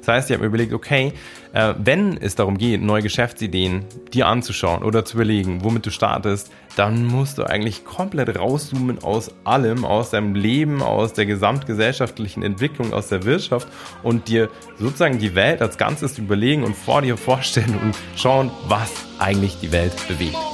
Das heißt, ich habe mir überlegt, okay, äh, wenn es darum geht, neue Geschäftsideen dir anzuschauen oder zu überlegen, womit du startest, dann musst du eigentlich komplett rauszoomen aus allem, aus deinem Leben, aus der gesamtgesellschaftlichen Entwicklung, aus der Wirtschaft und dir sozusagen die Welt als Ganzes überlegen und vor dir vorstellen und schauen, was eigentlich die Welt bewegt.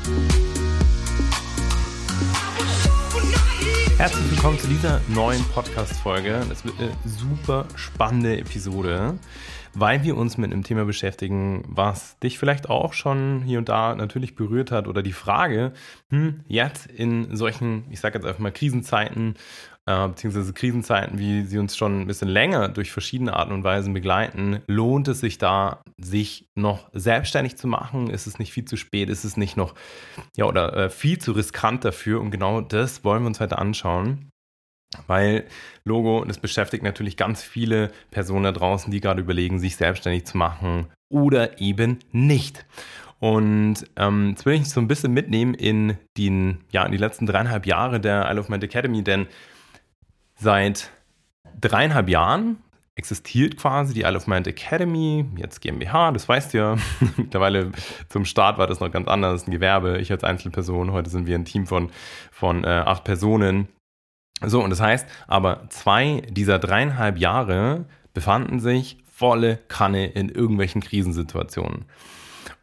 Herzlich willkommen zu dieser neuen Podcast-Folge. Das wird eine super spannende Episode, weil wir uns mit einem Thema beschäftigen, was dich vielleicht auch schon hier und da natürlich berührt hat oder die Frage, hm, jetzt in solchen, ich sage jetzt einfach mal Krisenzeiten äh, beziehungsweise Krisenzeiten, wie sie uns schon ein bisschen länger durch verschiedene Arten und Weisen begleiten, lohnt es sich da, sich noch selbstständig zu machen? Ist es nicht viel zu spät? Ist es nicht noch, ja, oder äh, viel zu riskant dafür? Und genau das wollen wir uns heute anschauen. Weil Logo, das beschäftigt natürlich ganz viele Personen da draußen, die gerade überlegen, sich selbstständig zu machen oder eben nicht. Und ähm, jetzt will ich so ein bisschen mitnehmen in, den, ja, in die letzten dreieinhalb Jahre der Isle of Mind Academy, denn Seit dreieinhalb Jahren existiert quasi die Isle of Mind Academy, jetzt GmbH, das weißt du ja. Mittlerweile zum Start war das noch ganz anders, ein Gewerbe, ich als Einzelperson. Heute sind wir ein Team von, von äh, acht Personen. So, und das heißt, aber zwei dieser dreieinhalb Jahre befanden sich volle Kanne in irgendwelchen Krisensituationen.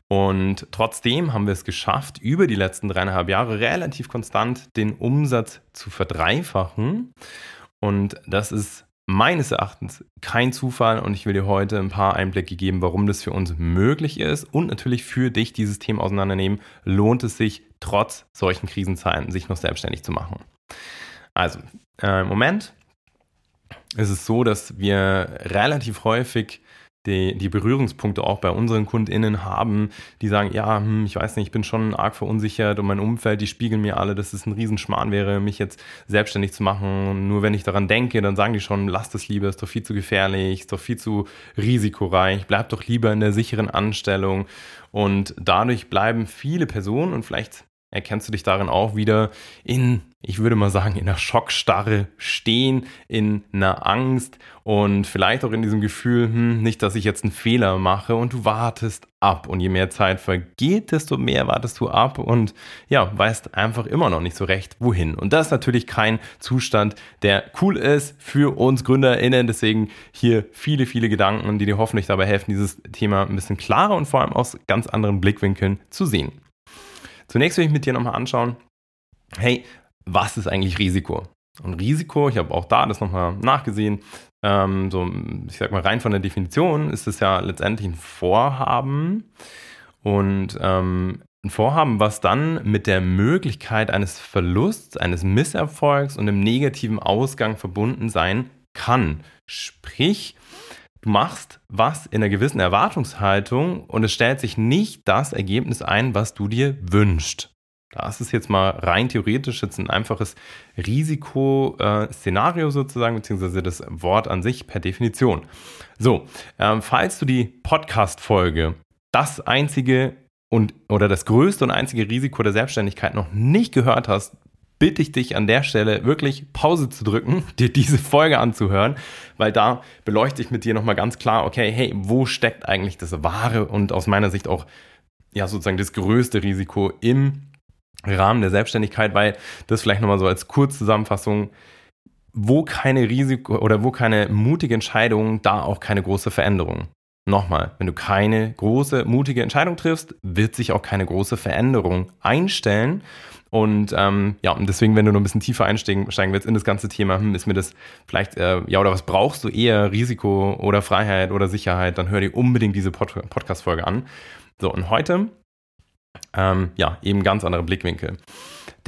Und trotzdem haben wir es geschafft, über die letzten dreieinhalb Jahre relativ konstant den Umsatz zu verdreifachen. Und das ist meines Erachtens kein Zufall und ich will dir heute ein paar Einblicke geben, warum das für uns möglich ist und natürlich für dich dieses Thema auseinandernehmen, lohnt es sich trotz solchen Krisenzeiten, sich noch selbstständig zu machen. Also, äh, im Moment ist es so, dass wir relativ häufig die, die Berührungspunkte auch bei unseren KundInnen haben, die sagen, ja, hm, ich weiß nicht, ich bin schon arg verunsichert und mein Umfeld, die spiegeln mir alle, dass es ein Riesenschmarrn wäre, mich jetzt selbstständig zu machen. Nur wenn ich daran denke, dann sagen die schon, lass das lieber, ist doch viel zu gefährlich, ist doch viel zu risikoreich, bleib doch lieber in der sicheren Anstellung. Und dadurch bleiben viele Personen und vielleicht erkennst du dich darin auch wieder in, ich würde mal sagen, in einer Schockstarre stehen, in einer Angst und vielleicht auch in diesem Gefühl, hm, nicht, dass ich jetzt einen Fehler mache und du wartest ab. Und je mehr Zeit vergeht, desto mehr wartest du ab und ja, weißt einfach immer noch nicht so recht, wohin. Und das ist natürlich kein Zustand, der cool ist für uns GründerInnen. Deswegen hier viele, viele Gedanken, die dir hoffentlich dabei helfen, dieses Thema ein bisschen klarer und vor allem aus ganz anderen Blickwinkeln zu sehen. Zunächst will ich mit dir nochmal anschauen, hey, was ist eigentlich Risiko? Und Risiko, ich habe auch da das nochmal nachgesehen, ähm, so, ich sag mal, rein von der Definition ist es ja letztendlich ein Vorhaben und ähm, ein Vorhaben, was dann mit der Möglichkeit eines Verlusts, eines Misserfolgs und einem negativen Ausgang verbunden sein kann. Sprich, Du machst was in einer gewissen Erwartungshaltung und es stellt sich nicht das Ergebnis ein, was du dir wünschst. Das ist jetzt mal rein theoretisch jetzt ein einfaches Risikoszenario sozusagen, beziehungsweise das Wort an sich per Definition. So, ähm, falls du die Podcast-Folge das einzige und oder das größte und einzige Risiko der Selbstständigkeit noch nicht gehört hast, bitte ich dich an der Stelle wirklich Pause zu drücken, dir diese Folge anzuhören, weil da beleuchte ich mit dir nochmal ganz klar, okay, hey, wo steckt eigentlich das wahre und aus meiner Sicht auch ja sozusagen das größte Risiko im Rahmen der Selbstständigkeit, weil das vielleicht nochmal so als Kurzzusammenfassung, wo keine Risiko oder wo keine mutige Entscheidung, da auch keine große Veränderung. Nochmal, wenn du keine große, mutige Entscheidung triffst, wird sich auch keine große Veränderung einstellen. Und ähm, ja, und deswegen, wenn du noch ein bisschen tiefer einsteigen steigen willst in das ganze Thema, hm, ist mir das vielleicht, äh, ja, oder was brauchst du eher, Risiko oder Freiheit oder Sicherheit, dann hör dir unbedingt diese Pod Podcast-Folge an. So, und heute, ähm, ja, eben ganz andere Blickwinkel.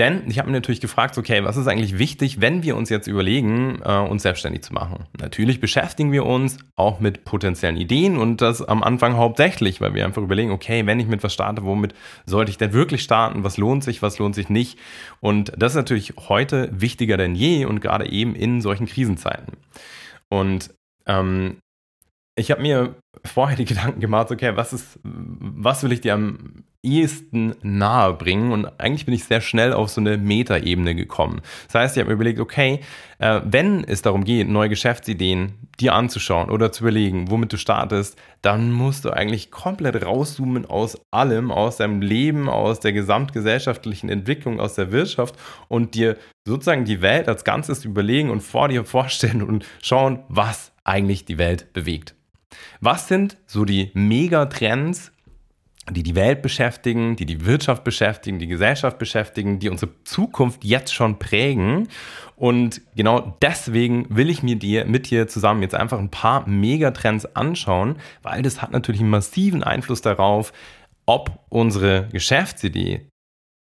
Denn ich habe mir natürlich gefragt, okay, was ist eigentlich wichtig, wenn wir uns jetzt überlegen, äh, uns selbstständig zu machen? Natürlich beschäftigen wir uns auch mit potenziellen Ideen und das am Anfang hauptsächlich, weil wir einfach überlegen, okay, wenn ich mit was starte, womit sollte ich denn wirklich starten? Was lohnt sich, was lohnt sich nicht? Und das ist natürlich heute wichtiger denn je und gerade eben in solchen Krisenzeiten. Und ähm, ich habe mir vorher die Gedanken gemacht, okay, was ist, was will ich dir am ehesten nahe bringen? Und eigentlich bin ich sehr schnell auf so eine Metaebene gekommen. Das heißt, ich habe mir überlegt, okay, äh, wenn es darum geht, neue Geschäftsideen dir anzuschauen oder zu überlegen, womit du startest, dann musst du eigentlich komplett rauszoomen aus allem, aus deinem Leben, aus der gesamtgesellschaftlichen Entwicklung, aus der Wirtschaft und dir sozusagen die Welt als Ganzes überlegen und vor dir vorstellen und schauen, was eigentlich die Welt bewegt. Was sind so die Megatrends, die die Welt beschäftigen, die die Wirtschaft beschäftigen, die Gesellschaft beschäftigen, die unsere Zukunft jetzt schon prägen. Und genau deswegen will ich mir dir mit dir zusammen jetzt einfach ein paar Megatrends anschauen, weil das hat natürlich einen massiven Einfluss darauf, ob unsere Geschäftsidee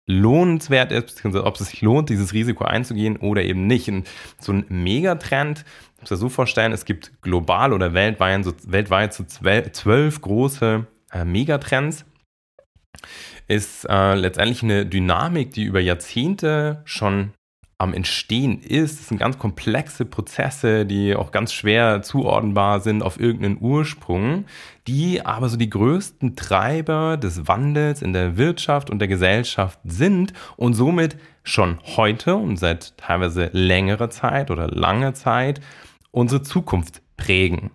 lohnenswert ist, beziehungsweise ob es sich lohnt, dieses Risiko einzugehen oder eben nicht. Und so ein Megatrend, ich muss dir so vorstellen, es gibt global oder weltweit so, weltweit so zwölf große äh, Megatrends. Ist äh, letztendlich eine Dynamik, die über Jahrzehnte schon am Entstehen ist. Es sind ganz komplexe Prozesse, die auch ganz schwer zuordnenbar sind auf irgendeinen Ursprung, die aber so die größten Treiber des Wandels in der Wirtschaft und der Gesellschaft sind und somit schon heute und seit teilweise längerer Zeit oder langer Zeit unsere Zukunft prägen.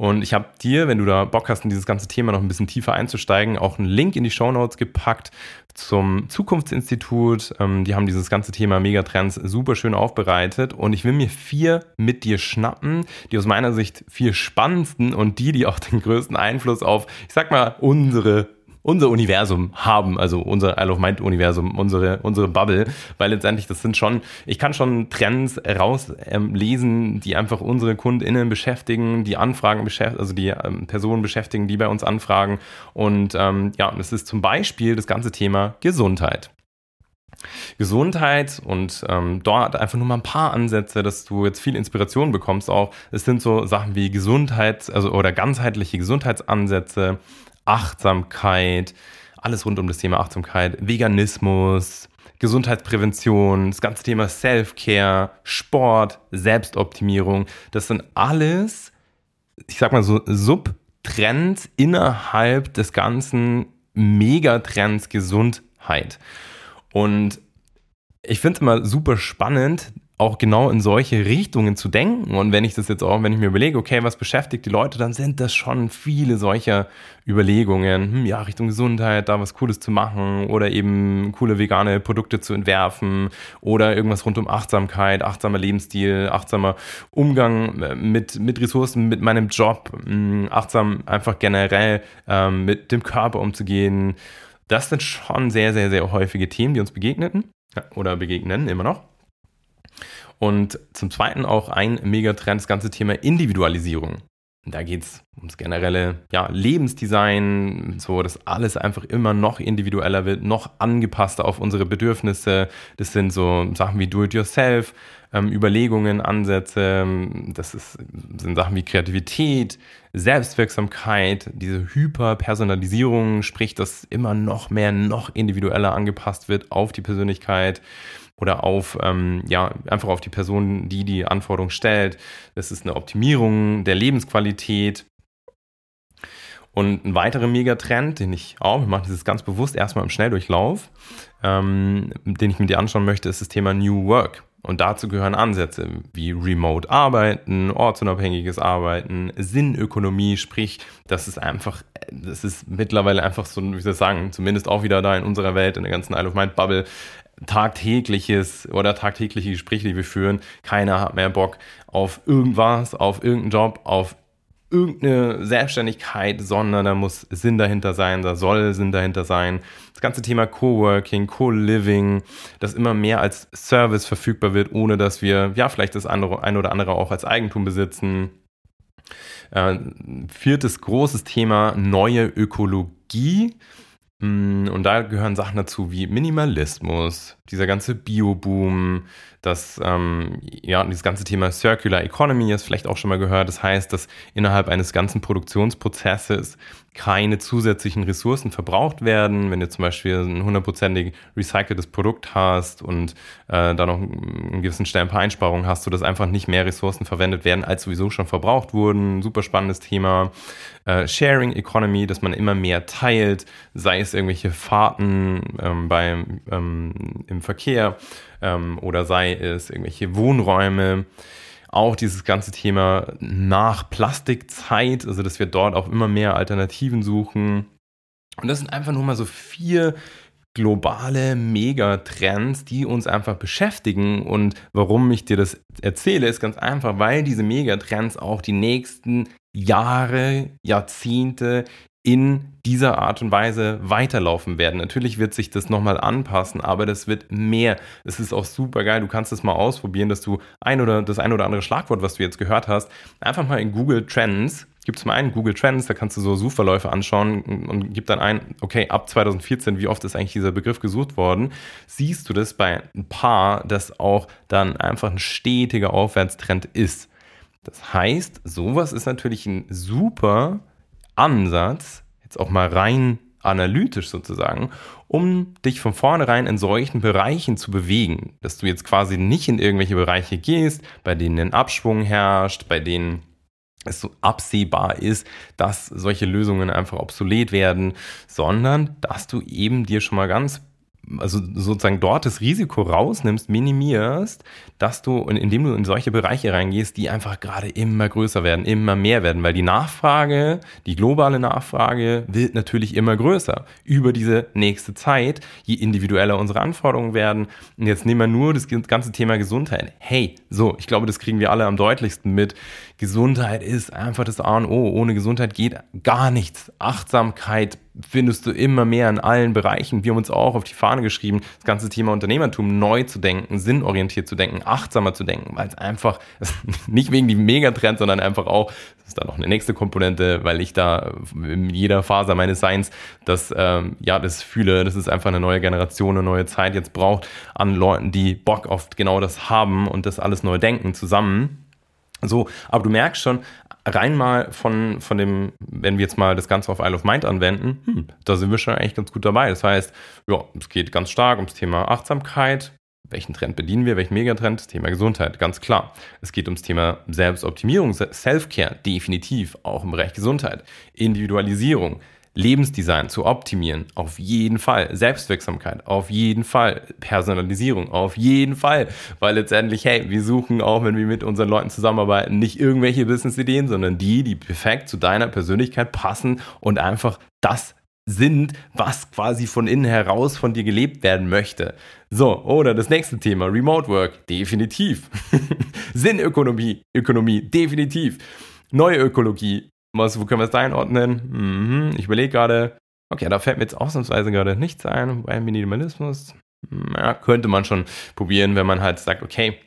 Und ich habe dir, wenn du da Bock hast, in dieses ganze Thema noch ein bisschen tiefer einzusteigen, auch einen Link in die Show Notes gepackt zum Zukunftsinstitut. Ähm, die haben dieses ganze Thema Megatrends super schön aufbereitet. Und ich will mir vier mit dir schnappen, die aus meiner Sicht vier spannendsten und die, die auch den größten Einfluss auf, ich sag mal, unsere unser Universum haben, also unser Isle of Mind Universum, unsere, unsere Bubble, weil letztendlich das sind schon, ich kann schon Trends rauslesen, ähm, die einfach unsere KundInnen beschäftigen, die Anfragen beschäftigen, also die ähm, Personen beschäftigen, die bei uns anfragen und ähm, ja, das ist zum Beispiel das ganze Thema Gesundheit. Gesundheit und ähm, dort einfach nur mal ein paar Ansätze, dass du jetzt viel Inspiration bekommst auch. Es sind so Sachen wie Gesundheit, also oder ganzheitliche Gesundheitsansätze, Achtsamkeit, alles rund um das Thema Achtsamkeit, Veganismus, Gesundheitsprävention, das ganze Thema Self-Care, Sport, Selbstoptimierung. Das sind alles, ich sag mal so, Subtrends innerhalb des ganzen Megatrends Gesundheit. Und ich finde es immer super spannend, auch genau in solche Richtungen zu denken. Und wenn ich das jetzt auch, wenn ich mir überlege, okay, was beschäftigt die Leute, dann sind das schon viele solcher Überlegungen, hm, ja, Richtung Gesundheit, da was Cooles zu machen oder eben coole vegane Produkte zu entwerfen oder irgendwas rund um Achtsamkeit, achtsamer Lebensstil, achtsamer Umgang äh, mit, mit Ressourcen, mit meinem Job, hm, achtsam einfach generell ähm, mit dem Körper umzugehen. Das sind schon sehr, sehr, sehr häufige Themen, die uns begegneten oder begegnen immer noch. Und zum Zweiten auch ein Megatrend, das ganze Thema Individualisierung. Da geht es ums generelle ja, Lebensdesign, so dass alles einfach immer noch individueller wird, noch angepasster auf unsere Bedürfnisse. Das sind so Sachen wie Do-it-yourself, ähm, Überlegungen, Ansätze. Das ist, sind Sachen wie Kreativität, Selbstwirksamkeit, diese Hyperpersonalisierung, sprich, dass immer noch mehr, noch individueller angepasst wird auf die Persönlichkeit oder auf, ähm, ja, einfach auf die Person, die die Anforderung stellt. Das ist eine Optimierung der Lebensqualität. Und ein weiterer Megatrend, den ich auch, ich mache das ganz bewusst erstmal im Schnelldurchlauf, ähm, den ich mit dir anschauen möchte, ist das Thema New Work. Und dazu gehören Ansätze wie Remote Arbeiten, ortsunabhängiges Arbeiten, Sinnökonomie, sprich, das ist einfach, das ist mittlerweile einfach so, wie soll ich sagen, zumindest auch wieder da in unserer Welt, in der ganzen Isle of Mind Bubble, tagtägliches oder tagtägliche Gespräche, die wir führen. Keiner hat mehr Bock auf irgendwas, auf irgendeinen Job, auf irgendeine Selbstständigkeit, sondern da muss Sinn dahinter sein, da soll Sinn dahinter sein. Das ganze Thema Coworking, Co-Living, das immer mehr als Service verfügbar wird, ohne dass wir ja vielleicht das andere, ein oder andere auch als Eigentum besitzen. Äh, viertes großes Thema, neue Ökologie. Mm, und da gehören Sachen dazu wie Minimalismus, dieser ganze Bio-Boom, das, ähm, ja, dieses ganze Thema Circular Economy hast vielleicht auch schon mal gehört. Das heißt, dass innerhalb eines ganzen Produktionsprozesses keine zusätzlichen Ressourcen verbraucht werden. Wenn du zum Beispiel ein hundertprozentig recyceltes Produkt hast und äh, da noch einen gewissen Stellen ein paar Einsparungen hast, du dass einfach nicht mehr Ressourcen verwendet werden, als sowieso schon verbraucht wurden. Super spannendes Thema. Äh, Sharing Economy, dass man immer mehr teilt, sei es irgendwelche Fahrten ähm, beim, ähm, im Verkehr ähm, oder sei es irgendwelche Wohnräume. Auch dieses ganze Thema nach Plastikzeit, also dass wir dort auch immer mehr Alternativen suchen. Und das sind einfach nur mal so vier globale Megatrends, die uns einfach beschäftigen. Und warum ich dir das erzähle, ist ganz einfach, weil diese Megatrends auch die nächsten Jahre, Jahrzehnte in dieser Art und Weise weiterlaufen werden. Natürlich wird sich das nochmal anpassen, aber das wird mehr. Es ist auch super geil. Du kannst es mal ausprobieren, dass du ein oder das ein oder andere Schlagwort, was du jetzt gehört hast, einfach mal in Google Trends gibt es mal einen Google Trends, da kannst du so Suchverläufe anschauen und gib dann ein, okay, ab 2014, wie oft ist eigentlich dieser Begriff gesucht worden, siehst du das bei ein paar, dass auch dann einfach ein stetiger Aufwärtstrend ist. Das heißt, sowas ist natürlich ein super Ansatz, jetzt auch mal rein analytisch sozusagen, um dich von vornherein in solchen Bereichen zu bewegen, dass du jetzt quasi nicht in irgendwelche Bereiche gehst, bei denen ein Abschwung herrscht, bei denen es so absehbar ist, dass solche Lösungen einfach obsolet werden, sondern dass du eben dir schon mal ganz also sozusagen dort das Risiko rausnimmst, minimierst, dass du, indem du in solche Bereiche reingehst, die einfach gerade immer größer werden, immer mehr werden, weil die Nachfrage, die globale Nachfrage wird natürlich immer größer über diese nächste Zeit, je individueller unsere Anforderungen werden. Und jetzt nehmen wir nur das ganze Thema Gesundheit. Hey, so, ich glaube, das kriegen wir alle am deutlichsten mit. Gesundheit ist einfach das A und O. Ohne Gesundheit geht gar nichts. Achtsamkeit findest du immer mehr in allen Bereichen. Wir haben uns auch auf die Fahne geschrieben, das ganze Thema Unternehmertum neu zu denken, sinnorientiert zu denken, achtsamer zu denken, weil es einfach, nicht wegen dem Megatrend, sondern einfach auch, das ist dann noch eine nächste Komponente, weil ich da in jeder Phase meines Seins das, ähm, ja, das fühle, das ist einfach eine neue Generation, eine neue Zeit jetzt braucht an Leuten, die Bock auf genau das haben und das alles neu denken zusammen. So, aber du merkst schon, rein mal von, von dem, wenn wir jetzt mal das Ganze auf Isle of Mind anwenden, hm, da sind wir schon eigentlich ganz gut dabei. Das heißt, ja, es geht ganz stark ums Thema Achtsamkeit. Welchen Trend bedienen wir? Welchen Megatrend? Thema Gesundheit, ganz klar. Es geht ums Thema Selbstoptimierung, Self-Care, definitiv, auch im Bereich Gesundheit. Individualisierung, Lebensdesign zu optimieren, auf jeden Fall. Selbstwirksamkeit, auf jeden Fall. Personalisierung, auf jeden Fall. Weil letztendlich, hey, wir suchen auch, wenn wir mit unseren Leuten zusammenarbeiten, nicht irgendwelche Business-Ideen, sondern die, die perfekt zu deiner Persönlichkeit passen und einfach das sind, was quasi von innen heraus von dir gelebt werden möchte. So, oder das nächste Thema, Remote Work, definitiv. Sinnökonomie, Ökonomie, definitiv. Neue Ökologie, was, wo können wir es einordnen? Mhm, ich überlege gerade, okay, da fällt mir jetzt ausnahmsweise gerade nichts ein bei Minimalismus. Ja, könnte man schon probieren, wenn man halt sagt, okay,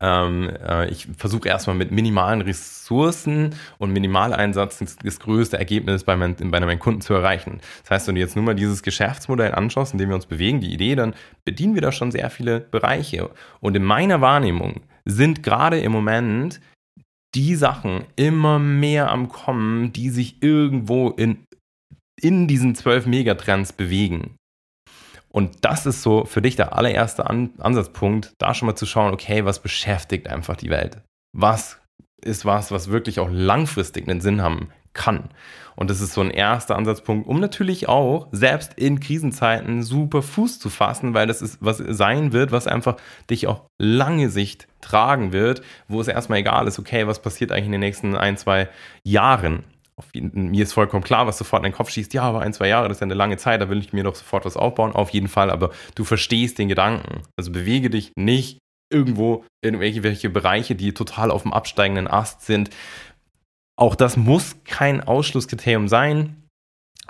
ähm, äh, ich versuche erstmal mit minimalen Ressourcen und Minimaleinsatz das, das größte Ergebnis bei, mein, bei meinen Kunden zu erreichen. Das heißt, wenn du jetzt nur mal dieses Geschäftsmodell anschaust, in dem wir uns bewegen, die Idee, dann bedienen wir da schon sehr viele Bereiche. Und in meiner Wahrnehmung sind gerade im Moment die Sachen immer mehr am Kommen, die sich irgendwo in, in diesen zwölf Megatrends bewegen. Und das ist so für dich der allererste An Ansatzpunkt, da schon mal zu schauen, okay, was beschäftigt einfach die Welt? Was ist was, was wirklich auch langfristig einen Sinn haben kann? Und das ist so ein erster Ansatzpunkt, um natürlich auch selbst in Krisenzeiten super Fuß zu fassen, weil das ist was sein wird, was einfach dich auch lange Sicht tragen wird, wo es erstmal egal ist, okay, was passiert eigentlich in den nächsten ein, zwei Jahren. Mir ist vollkommen klar, was sofort in den Kopf schießt. Ja, aber ein, zwei Jahre, das ist ja eine lange Zeit, da will ich mir doch sofort was aufbauen. Auf jeden Fall, aber du verstehst den Gedanken. Also bewege dich nicht irgendwo in irgendwelche Bereiche, die total auf dem absteigenden Ast sind, auch das muss kein Ausschlusskriterium sein.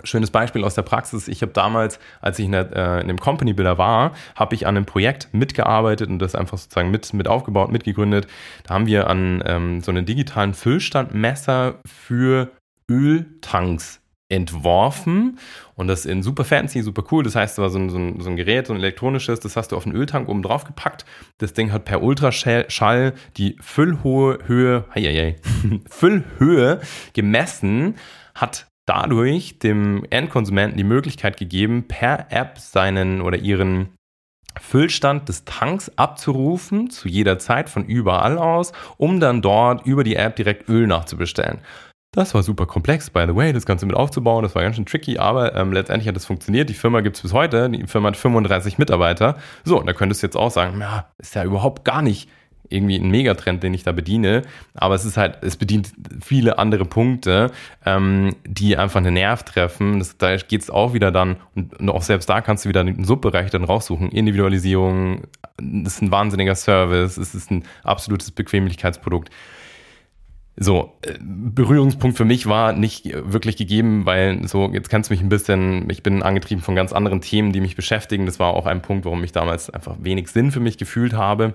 Schönes Beispiel aus der Praxis. Ich habe damals, als ich in, der, äh, in dem Company Builder war, habe ich an einem Projekt mitgearbeitet und das einfach sozusagen mit, mit aufgebaut, mitgegründet. Da haben wir an ähm, so einen digitalen Füllstandmesser für Öltanks entworfen und das in super fancy, super cool. Das heißt, es war so ein, so, ein, Gerät, so ein elektronisches, das hast du auf den Öltank oben drauf gepackt. Das Ding hat per Ultraschall die Füllhohe Höhe, hei, hei, Füllhöhe gemessen, hat dadurch dem Endkonsumenten die Möglichkeit gegeben, per App seinen oder ihren Füllstand des Tanks abzurufen, zu jeder Zeit von überall aus, um dann dort über die App direkt Öl nachzubestellen. Das war super komplex, by the way, das Ganze mit aufzubauen. Das war ganz schön tricky, aber ähm, letztendlich hat es funktioniert. Die Firma gibt es bis heute. Die Firma hat 35 Mitarbeiter. So, und da könntest du jetzt auch sagen, ja, ist ja überhaupt gar nicht irgendwie ein Megatrend, den ich da bediene. Aber es ist halt, es bedient viele andere Punkte, ähm, die einfach einen Nerv treffen. Das, da geht es auch wieder dann, und auch selbst da kannst du wieder einen Subbereich dann raussuchen. Individualisierung, das ist ein wahnsinniger Service, es ist ein absolutes Bequemlichkeitsprodukt. So, äh, Berührungspunkt für mich war nicht wirklich gegeben, weil so, jetzt kennst du mich ein bisschen, ich bin angetrieben von ganz anderen Themen, die mich beschäftigen. Das war auch ein Punkt, warum ich damals einfach wenig Sinn für mich gefühlt habe.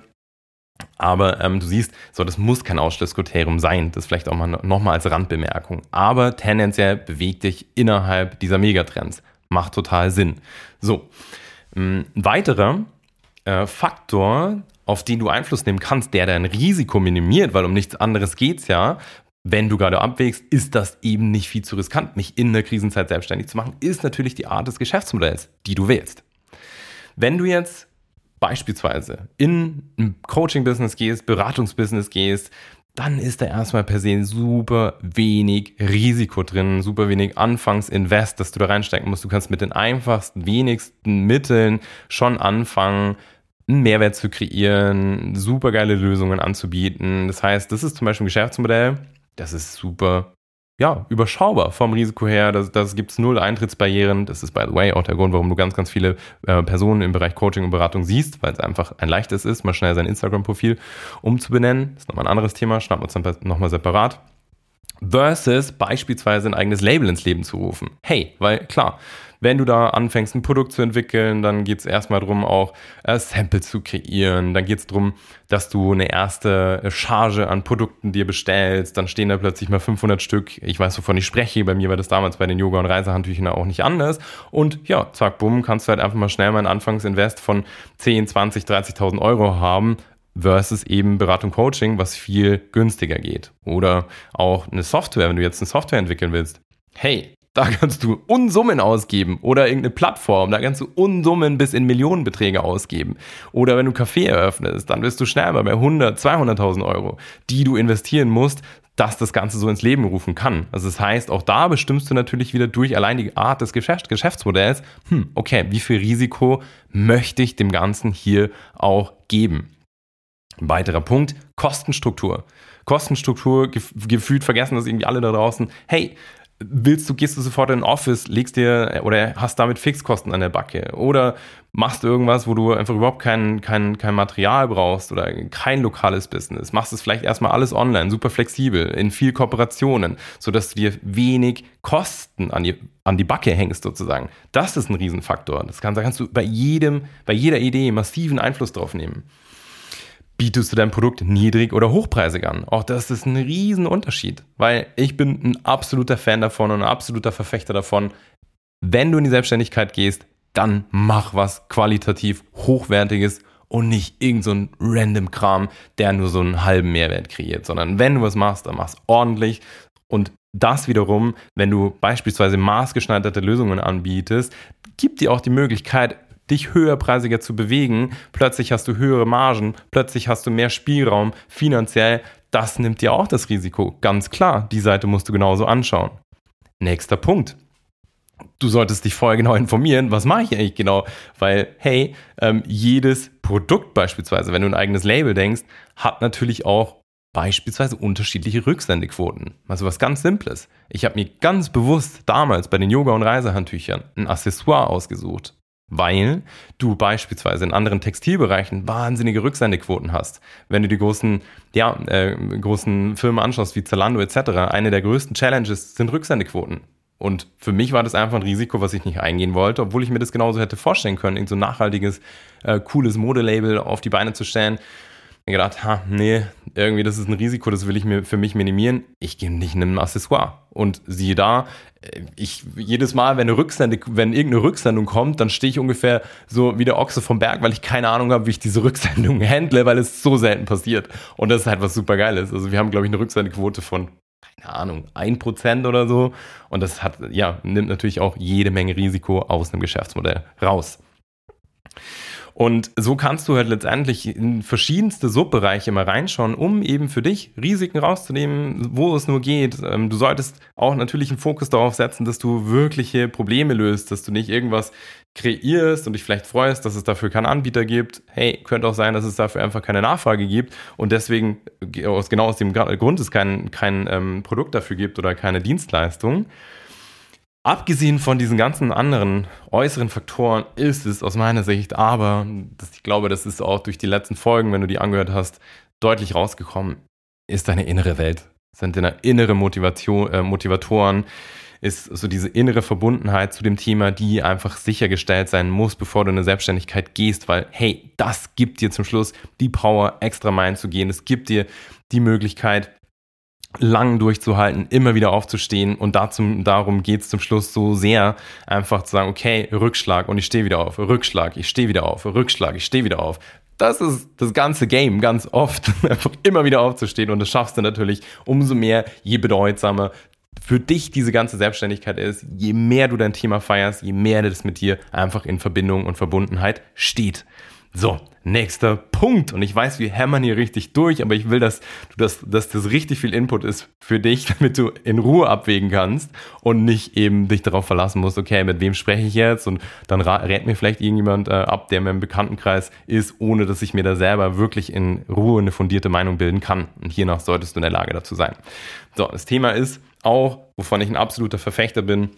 Aber ähm, du siehst, so, das muss kein Ausschlusskriterium sein. Das vielleicht auch mal nochmal als Randbemerkung. Aber tendenziell bewegt dich innerhalb dieser Megatrends. Macht total Sinn. So, ähm, ein weiterer äh, Faktor, auf den du Einfluss nehmen kannst, der dein Risiko minimiert, weil um nichts anderes geht's ja, wenn du gerade abwägst, ist das eben nicht viel zu riskant, mich in der Krisenzeit selbstständig zu machen, ist natürlich die Art des Geschäftsmodells, die du wählst. Wenn du jetzt beispielsweise in ein Coaching-Business gehst, Beratungsbusiness gehst, dann ist da erstmal per se super wenig Risiko drin, super wenig Anfangsinvest, das du da reinstecken musst. Du kannst mit den einfachsten, wenigsten Mitteln schon anfangen, einen Mehrwert zu kreieren, super geile Lösungen anzubieten. Das heißt, das ist zum Beispiel ein Geschäftsmodell, das ist super ja, überschaubar vom Risiko her. Da das gibt es null Eintrittsbarrieren. Das ist, by the way, auch der Grund, warum du ganz, ganz viele äh, Personen im Bereich Coaching und Beratung siehst, weil es einfach ein leichtes ist, mal schnell sein Instagram-Profil umzubenennen. Das ist nochmal ein anderes Thema, schnappen wir uns dann nochmal separat versus beispielsweise ein eigenes Label ins Leben zu rufen. Hey, weil klar, wenn du da anfängst, ein Produkt zu entwickeln, dann geht es erstmal darum, auch äh, Samples zu kreieren. Dann geht es darum, dass du eine erste Charge an Produkten dir bestellst. Dann stehen da plötzlich mal 500 Stück. Ich weiß, wovon ich spreche. Bei mir war das damals bei den Yoga- und Reisehandtüchern auch nicht anders. Und ja, zack, bumm, kannst du halt einfach mal schnell mal einen Anfangsinvest von 10, 20, 30.000 Euro haben versus eben Beratung Coaching, was viel günstiger geht. Oder auch eine Software, wenn du jetzt eine Software entwickeln willst. Hey, da kannst du Unsummen ausgeben oder irgendeine Plattform, da kannst du Unsummen bis in Millionenbeträge ausgeben. Oder wenn du Café eröffnest, dann bist du schnell mal bei 100, 200.000 Euro, die du investieren musst, dass das Ganze so ins Leben rufen kann. Also das heißt, auch da bestimmst du natürlich wieder durch allein die Art des Geschäfts Geschäftsmodells, hm, okay, wie viel Risiko möchte ich dem Ganzen hier auch geben? Ein weiterer Punkt, Kostenstruktur. Kostenstruktur, gefühlt vergessen das irgendwie alle da draußen. Hey, willst du, gehst du sofort in Office, legst dir oder hast damit Fixkosten an der Backe oder machst irgendwas, wo du einfach überhaupt kein, kein, kein Material brauchst oder kein lokales Business, machst es vielleicht erstmal alles online, super flexibel, in viel Kooperationen, sodass du dir wenig Kosten an die, an die Backe hängst sozusagen. Das ist ein Riesenfaktor. Das kannst, da kannst du bei jedem, bei jeder Idee massiven Einfluss drauf nehmen bietest du dein Produkt niedrig oder hochpreisig an. Auch das ist ein Riesenunterschied, weil ich bin ein absoluter Fan davon und ein absoluter Verfechter davon, wenn du in die Selbstständigkeit gehst, dann mach was qualitativ hochwertiges und nicht irgend so random Kram, der nur so einen halben Mehrwert kreiert, sondern wenn du was machst, dann mach's ordentlich und das wiederum, wenn du beispielsweise maßgeschneiderte Lösungen anbietest, gibt dir auch die Möglichkeit, dich höherpreisiger zu bewegen. Plötzlich hast du höhere Margen, plötzlich hast du mehr Spielraum finanziell. Das nimmt dir auch das Risiko. Ganz klar, die Seite musst du genauso anschauen. Nächster Punkt. Du solltest dich vorher genau informieren, was mache ich eigentlich genau? Weil, hey, ähm, jedes Produkt beispielsweise, wenn du ein eigenes Label denkst, hat natürlich auch beispielsweise unterschiedliche Rücksendequoten. Also was ganz Simples. Ich habe mir ganz bewusst damals bei den Yoga- und Reisehandtüchern ein Accessoire ausgesucht weil du beispielsweise in anderen Textilbereichen wahnsinnige Rücksendequoten hast. Wenn du die großen, ja, äh, großen Firmen anschaust, wie Zalando etc., eine der größten Challenges sind Rücksendequoten. Und für mich war das einfach ein Risiko, was ich nicht eingehen wollte, obwohl ich mir das genauso hätte vorstellen können, irgend so ein nachhaltiges, äh, cooles Modelabel auf die Beine zu stellen. Mir gedacht, ha, nee, irgendwie, das ist ein Risiko, das will ich mir für mich minimieren. Ich gehe nicht in ein Accessoire. Und siehe da, äh, ich jedes Mal, wenn eine Rücksendung, wenn irgendeine Rücksendung kommt, dann stehe ich ungefähr so wie der Ochse vom Berg, weil ich keine Ahnung habe, wie ich diese Rücksendung handle, weil es so selten passiert. Und das ist halt was super Geiles. Also wir haben, glaube ich, eine Rücksendequote von keine Ahnung, ein Prozent oder so. Und das hat, ja, nimmt natürlich auch jede Menge Risiko aus einem Geschäftsmodell raus. Und so kannst du halt letztendlich in verschiedenste Subbereiche mal reinschauen, um eben für dich Risiken rauszunehmen, wo es nur geht. Ähm, du solltest auch natürlich einen Fokus darauf setzen, dass du wirkliche Probleme löst, dass du nicht irgendwas kreierst und dich vielleicht freust, dass es dafür keinen Anbieter gibt. Hey, könnte auch sein, dass es dafür einfach keine Nachfrage gibt und deswegen genau aus dem Grund es kein, kein ähm, Produkt dafür gibt oder keine Dienstleistung. Abgesehen von diesen ganzen anderen äußeren Faktoren ist es aus meiner Sicht aber, das, ich glaube, das ist auch durch die letzten Folgen, wenn du die angehört hast, deutlich rausgekommen, ist deine innere Welt. Sind deine innere Motivation, äh, Motivatoren, ist so diese innere Verbundenheit zu dem Thema, die einfach sichergestellt sein muss, bevor du in eine Selbstständigkeit gehst, weil hey, das gibt dir zum Schluss die Power, extra Meilen zu gehen. Es gibt dir die Möglichkeit, lang durchzuhalten, immer wieder aufzustehen und dazu, darum geht es zum Schluss so sehr, einfach zu sagen, okay, Rückschlag und ich stehe wieder auf, Rückschlag, ich stehe wieder auf, Rückschlag, ich stehe wieder auf. Das ist das ganze Game ganz oft, einfach immer wieder aufzustehen und das schaffst du natürlich umso mehr, je bedeutsamer für dich diese ganze Selbstständigkeit ist, je mehr du dein Thema feierst, je mehr das mit dir einfach in Verbindung und Verbundenheit steht. So, nächster Punkt. Und ich weiß, wir hämmern hier richtig durch, aber ich will, dass, du das, dass das richtig viel Input ist für dich, damit du in Ruhe abwägen kannst und nicht eben dich darauf verlassen musst, okay, mit wem spreche ich jetzt? Und dann rät mir vielleicht irgendjemand äh, ab, der mir im Bekanntenkreis ist, ohne dass ich mir da selber wirklich in Ruhe eine fundierte Meinung bilden kann. Und hiernach solltest du in der Lage dazu sein. So, das Thema ist auch, wovon ich ein absoluter Verfechter bin,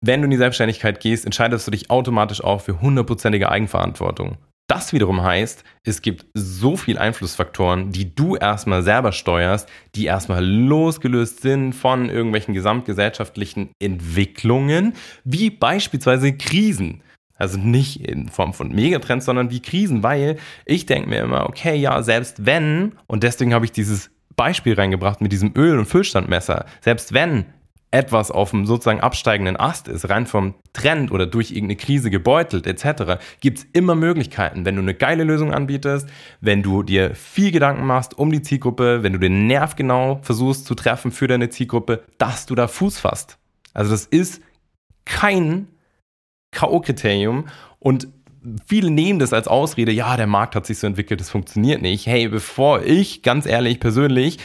wenn du in die Selbstständigkeit gehst, entscheidest du dich automatisch auch für hundertprozentige Eigenverantwortung. Das wiederum heißt, es gibt so viele Einflussfaktoren, die du erstmal selber steuerst, die erstmal losgelöst sind von irgendwelchen gesamtgesellschaftlichen Entwicklungen, wie beispielsweise Krisen. Also nicht in Form von Megatrends, sondern wie Krisen, weil ich denke mir immer, okay, ja, selbst wenn, und deswegen habe ich dieses Beispiel reingebracht mit diesem Öl- und Füllstandmesser, selbst wenn etwas auf dem sozusagen absteigenden Ast ist, rein vom Trend oder durch irgendeine Krise gebeutelt etc., gibt es immer Möglichkeiten, wenn du eine geile Lösung anbietest, wenn du dir viel Gedanken machst um die Zielgruppe, wenn du den Nerv genau versuchst zu treffen für deine Zielgruppe, dass du da Fuß fasst. Also das ist kein K.O.-Kriterium und viele nehmen das als Ausrede, ja, der Markt hat sich so entwickelt, das funktioniert nicht. Hey, bevor ich, ganz ehrlich, persönlich,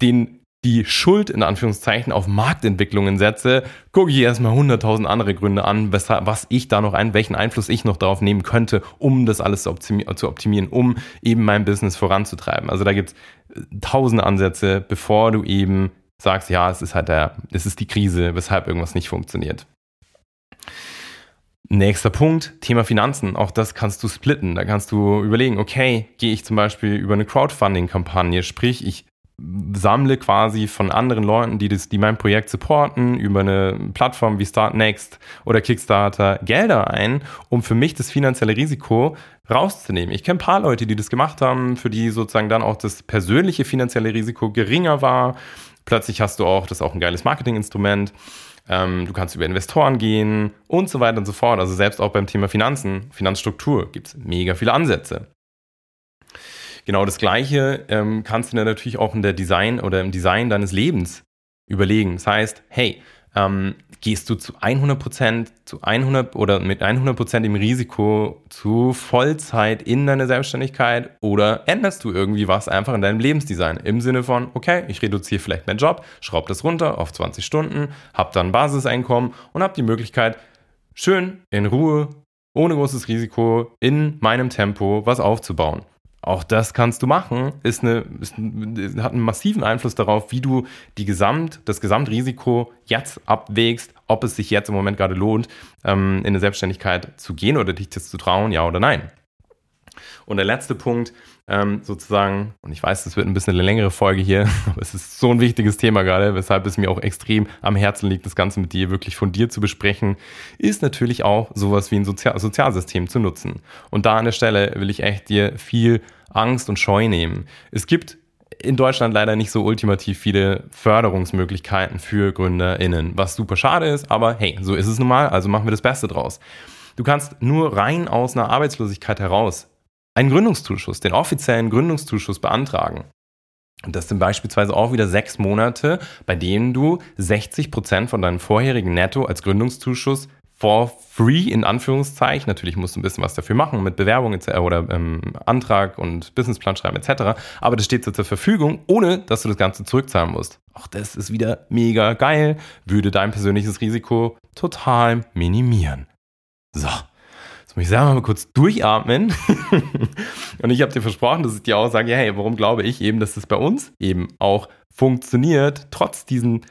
den die Schuld in Anführungszeichen auf Marktentwicklungen setze, gucke ich erstmal 100.000 andere Gründe an, weshalb, was ich da noch ein, welchen Einfluss ich noch darauf nehmen könnte, um das alles zu, optimieren, zu optimieren um eben mein Business voranzutreiben. Also da gibt es äh, tausende Ansätze, bevor du eben sagst, ja, es ist halt der, es ist die Krise, weshalb irgendwas nicht funktioniert. Nächster Punkt, Thema Finanzen. Auch das kannst du splitten. Da kannst du überlegen, okay, gehe ich zum Beispiel über eine Crowdfunding-Kampagne, sprich, ich sammle quasi von anderen Leuten, die, das, die mein Projekt supporten, über eine Plattform wie Startnext oder Kickstarter Gelder ein, um für mich das finanzielle Risiko rauszunehmen. Ich kenne ein paar Leute, die das gemacht haben, für die sozusagen dann auch das persönliche finanzielle Risiko geringer war. Plötzlich hast du auch, das ist auch ein geiles Marketinginstrument. Ähm, du kannst über Investoren gehen und so weiter und so fort. Also selbst auch beim Thema Finanzen, Finanzstruktur gibt es mega viele Ansätze. Genau das Gleiche ähm, kannst du dir natürlich auch in der Design oder im Design deines Lebens überlegen. Das heißt, hey, ähm, gehst du zu 100 Prozent, zu 100 oder mit 100 Prozent im Risiko zu Vollzeit in deine Selbstständigkeit oder änderst du irgendwie was einfach in deinem Lebensdesign im Sinne von, okay, ich reduziere vielleicht meinen Job, schraube das runter auf 20 Stunden, habe dann Basiseinkommen und habe die Möglichkeit, schön in Ruhe, ohne großes Risiko in meinem Tempo was aufzubauen. Auch das kannst du machen, ist eine, ist, hat einen massiven Einfluss darauf, wie du die Gesamt, das Gesamtrisiko jetzt abwägst, ob es sich jetzt im Moment gerade lohnt, ähm, in eine Selbstständigkeit zu gehen oder dich das zu trauen, ja oder nein. Und der letzte Punkt, ähm, sozusagen, und ich weiß, das wird ein bisschen eine längere Folge hier, aber es ist so ein wichtiges Thema gerade, weshalb es mir auch extrem am Herzen liegt, das Ganze mit dir wirklich von dir zu besprechen, ist natürlich auch sowas wie ein Sozial Sozialsystem zu nutzen. Und da an der Stelle will ich echt dir viel Angst und Scheu nehmen. Es gibt in Deutschland leider nicht so ultimativ viele Förderungsmöglichkeiten für GründerInnen, was super schade ist, aber hey, so ist es nun mal, also machen wir das Beste draus. Du kannst nur rein aus einer Arbeitslosigkeit heraus einen Gründungszuschuss, den offiziellen Gründungszuschuss beantragen. Und das sind beispielsweise auch wieder sechs Monate, bei denen du 60 Prozent von deinem vorherigen Netto als Gründungszuschuss for free in Anführungszeichen. Natürlich musst du ein bisschen was dafür machen mit Bewerbung oder ähm, Antrag und Businessplan schreiben etc. Aber das steht dir zur Verfügung, ohne dass du das Ganze zurückzahlen musst. Auch das ist wieder mega geil, würde dein persönliches Risiko total minimieren. So, Jetzt muss ich selber mal kurz durchatmen. und ich habe dir versprochen, dass ich dir auch sage, hey, warum glaube ich eben, dass das bei uns eben auch funktioniert, trotz diesen,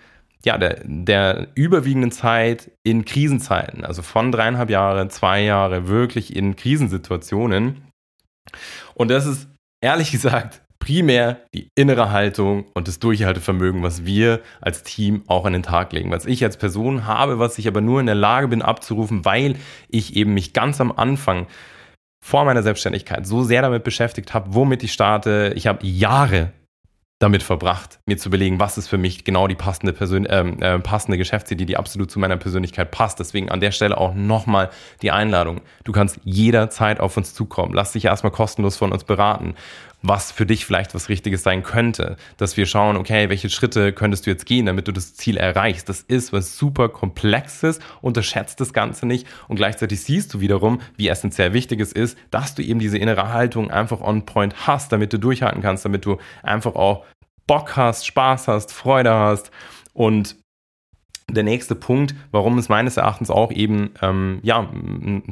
ja, der, der überwiegenden Zeit in Krisenzeiten, also von dreieinhalb Jahre, zwei Jahre, wirklich in Krisensituationen. Und das ist ehrlich gesagt primär die innere Haltung und das Durchhaltevermögen, was wir als Team auch an den Tag legen. Was ich als Person habe, was ich aber nur in der Lage bin abzurufen, weil ich eben mich ganz am Anfang vor meiner Selbstständigkeit so sehr damit beschäftigt habe, womit ich starte. Ich habe Jahre damit verbracht, mir zu überlegen, was ist für mich genau die passende, Persön ähm, äh, passende Geschäftsidee, die absolut zu meiner Persönlichkeit passt. Deswegen an der Stelle auch nochmal die Einladung. Du kannst jederzeit auf uns zukommen. Lass dich erstmal kostenlos von uns beraten was für dich vielleicht was Richtiges sein könnte. Dass wir schauen, okay, welche Schritte könntest du jetzt gehen, damit du das Ziel erreichst. Das ist was super Komplexes, unterschätzt das Ganze nicht und gleichzeitig siehst du wiederum, wie essentiell wichtig es ist, dass du eben diese innere Haltung einfach on point hast, damit du durchhalten kannst, damit du einfach auch Bock hast, Spaß hast, Freude hast und der nächste Punkt, warum es meines Erachtens auch eben ähm, ja,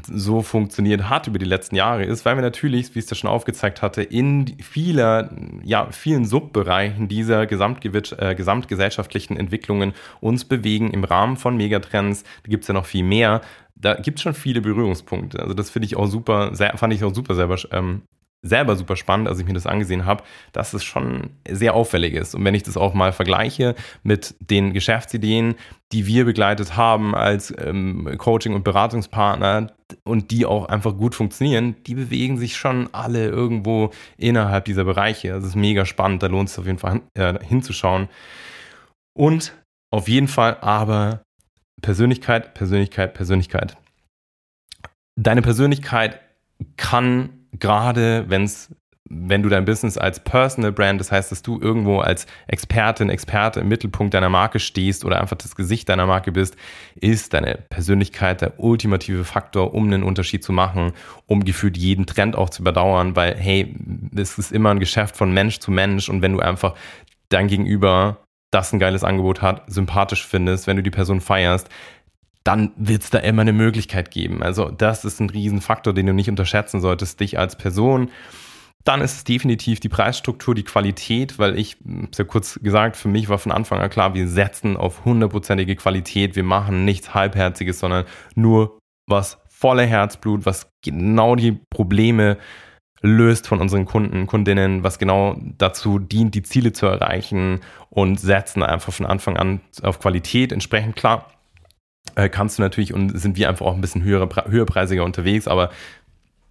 so funktioniert hat über die letzten Jahre, ist, weil wir natürlich, wie ich es ja schon aufgezeigt hatte, in vieler, ja, vielen Subbereichen dieser äh, gesamtgesellschaftlichen Entwicklungen uns bewegen im Rahmen von Megatrends. Da gibt es ja noch viel mehr. Da gibt es schon viele Berührungspunkte. Also das finde ich auch super, fand ich auch super selber ähm, selber super spannend, als ich mir das angesehen habe, dass es schon sehr auffällig ist. Und wenn ich das auch mal vergleiche mit den Geschäftsideen, die wir begleitet haben als ähm, Coaching- und Beratungspartner und die auch einfach gut funktionieren, die bewegen sich schon alle irgendwo innerhalb dieser Bereiche. Das ist mega spannend, da lohnt es auf jeden Fall äh, hinzuschauen. Und auf jeden Fall aber Persönlichkeit, Persönlichkeit, Persönlichkeit. Deine Persönlichkeit kann gerade wenn's, wenn du dein Business als Personal Brand, das heißt, dass du irgendwo als Expertin, Experte im Mittelpunkt deiner Marke stehst oder einfach das Gesicht deiner Marke bist, ist deine Persönlichkeit der ultimative Faktor, um einen Unterschied zu machen, um gefühlt jeden Trend auch zu überdauern, weil, hey, es ist immer ein Geschäft von Mensch zu Mensch und wenn du einfach dein Gegenüber das ein geiles Angebot hat, sympathisch findest, wenn du die Person feierst, dann wird es da immer eine Möglichkeit geben. Also das ist ein Riesenfaktor, den du nicht unterschätzen solltest, dich als Person. Dann ist es definitiv die Preisstruktur, die Qualität, weil ich, ist ja kurz gesagt, für mich war von Anfang an klar, wir setzen auf hundertprozentige Qualität. Wir machen nichts Halbherziges, sondern nur was voller Herzblut, was genau die Probleme löst von unseren Kunden, Kundinnen, was genau dazu dient, die Ziele zu erreichen und setzen einfach von Anfang an auf Qualität. Entsprechend klar, äh, kannst du natürlich und sind wir einfach auch ein bisschen höhere, höherpreisiger unterwegs, aber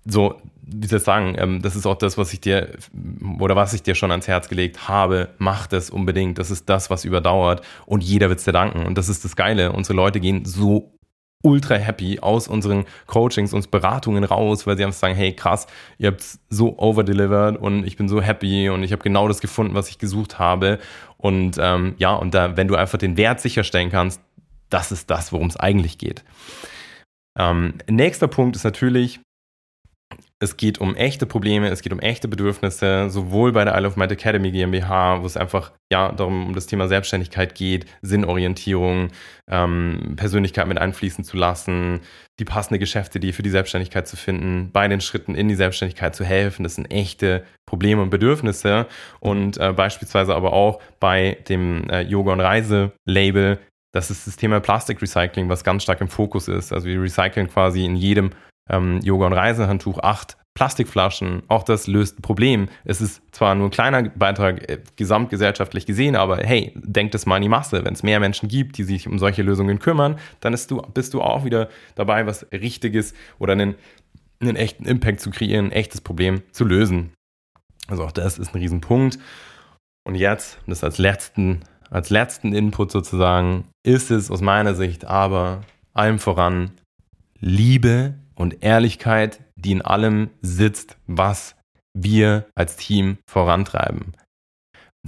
so, wie soll ich sagen, ähm, das ist auch das, was ich dir oder was ich dir schon ans Herz gelegt habe. Mach das unbedingt. Das ist das, was überdauert und jeder wird es dir danken. Und das ist das Geile. Unsere Leute gehen so ultra happy aus unseren Coachings, uns Beratungen raus, weil sie einfach sagen, hey krass, ihr habt so overdelivered und ich bin so happy und ich habe genau das gefunden, was ich gesucht habe. Und ähm, ja, und da, wenn du einfach den Wert sicherstellen kannst, das ist das, worum es eigentlich geht. Ähm, nächster Punkt ist natürlich, es geht um echte Probleme, es geht um echte Bedürfnisse, sowohl bei der Isle of Might Academy GmbH, wo es einfach ja darum um das Thema Selbstständigkeit geht, Sinnorientierung, ähm, Persönlichkeit mit einfließen zu lassen, die passende Geschäftsidee für die Selbstständigkeit zu finden, bei den Schritten in die Selbstständigkeit zu helfen. Das sind echte Probleme und Bedürfnisse und äh, beispielsweise aber auch bei dem äh, Yoga und Reise Label das ist das Thema Plastikrecycling, was ganz stark im Fokus ist. Also wir recyceln quasi in jedem ähm, Yoga- und Reisehandtuch acht Plastikflaschen, auch das löst ein Problem. Es ist zwar nur ein kleiner Beitrag äh, gesamtgesellschaftlich gesehen, aber hey, denkt es mal an die Masse. Wenn es mehr Menschen gibt, die sich um solche Lösungen kümmern, dann du, bist du auch wieder dabei, was Richtiges oder einen, einen echten Impact zu kreieren, ein echtes Problem zu lösen. Also auch das ist ein Riesenpunkt. Und jetzt, das als letzten, als letzten Input sozusagen, ist es aus meiner Sicht aber allem voran Liebe und Ehrlichkeit, die in allem sitzt, was wir als Team vorantreiben.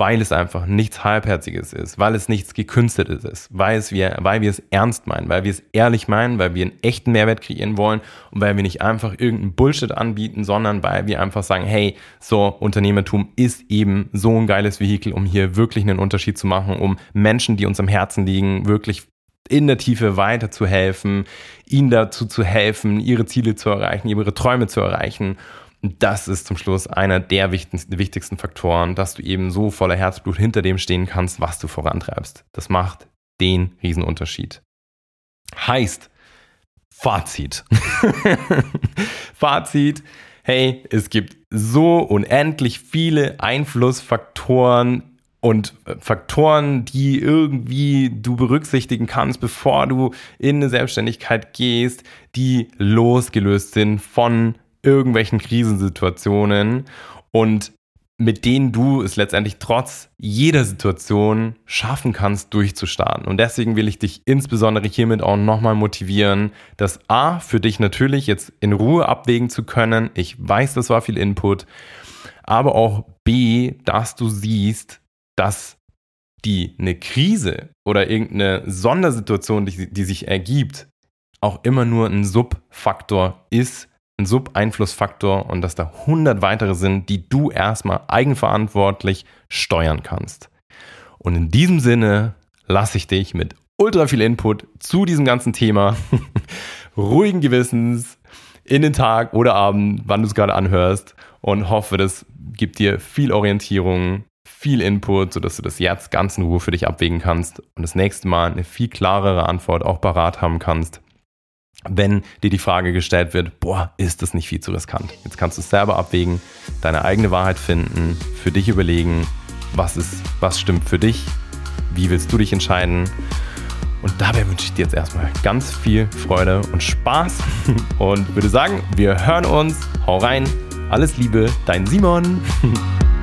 Weil es einfach nichts Halbherziges ist, weil es nichts Gekünsteltes ist, weil, es wir, weil wir es ernst meinen, weil wir es ehrlich meinen, weil wir einen echten Mehrwert kreieren wollen und weil wir nicht einfach irgendeinen Bullshit anbieten, sondern weil wir einfach sagen, hey, so Unternehmertum ist eben so ein geiles Vehikel, um hier wirklich einen Unterschied zu machen, um Menschen, die uns am Herzen liegen, wirklich in der Tiefe weiterzuhelfen, ihnen dazu zu helfen, ihre Ziele zu erreichen, ihre Träume zu erreichen. Das ist zum Schluss einer der wichtigsten, wichtigsten Faktoren, dass du eben so voller Herzblut hinter dem stehen kannst, was du vorantreibst. Das macht den Riesenunterschied. Heißt, Fazit. Fazit, hey, es gibt so unendlich viele Einflussfaktoren, und äh, Faktoren, die irgendwie du berücksichtigen kannst, bevor du in eine Selbstständigkeit gehst, die losgelöst sind von irgendwelchen Krisensituationen und mit denen du es letztendlich trotz jeder Situation schaffen kannst, durchzustarten. Und deswegen will ich dich insbesondere hiermit auch nochmal motivieren, das A für dich natürlich jetzt in Ruhe abwägen zu können. Ich weiß, das war viel Input, aber auch B, dass du siehst, dass die eine Krise oder irgendeine Sondersituation, die, die sich ergibt, auch immer nur ein Subfaktor ist, ein Sub-Einflussfaktor und dass da 100 weitere sind, die du erstmal eigenverantwortlich steuern kannst. Und in diesem Sinne lasse ich dich mit ultra viel Input zu diesem ganzen Thema ruhigen Gewissens in den Tag oder Abend, wann du es gerade anhörst und hoffe, das gibt dir viel Orientierung, viel Input, sodass du das jetzt ganz in Ruhe für dich abwägen kannst und das nächste Mal eine viel klarere Antwort auch parat haben kannst, wenn dir die Frage gestellt wird, boah, ist das nicht viel zu riskant? Jetzt kannst du es selber abwägen, deine eigene Wahrheit finden, für dich überlegen, was ist, was stimmt für dich, wie willst du dich entscheiden? Und dabei wünsche ich dir jetzt erstmal ganz viel Freude und Spaß und würde sagen, wir hören uns. Hau rein. Alles Liebe, dein Simon.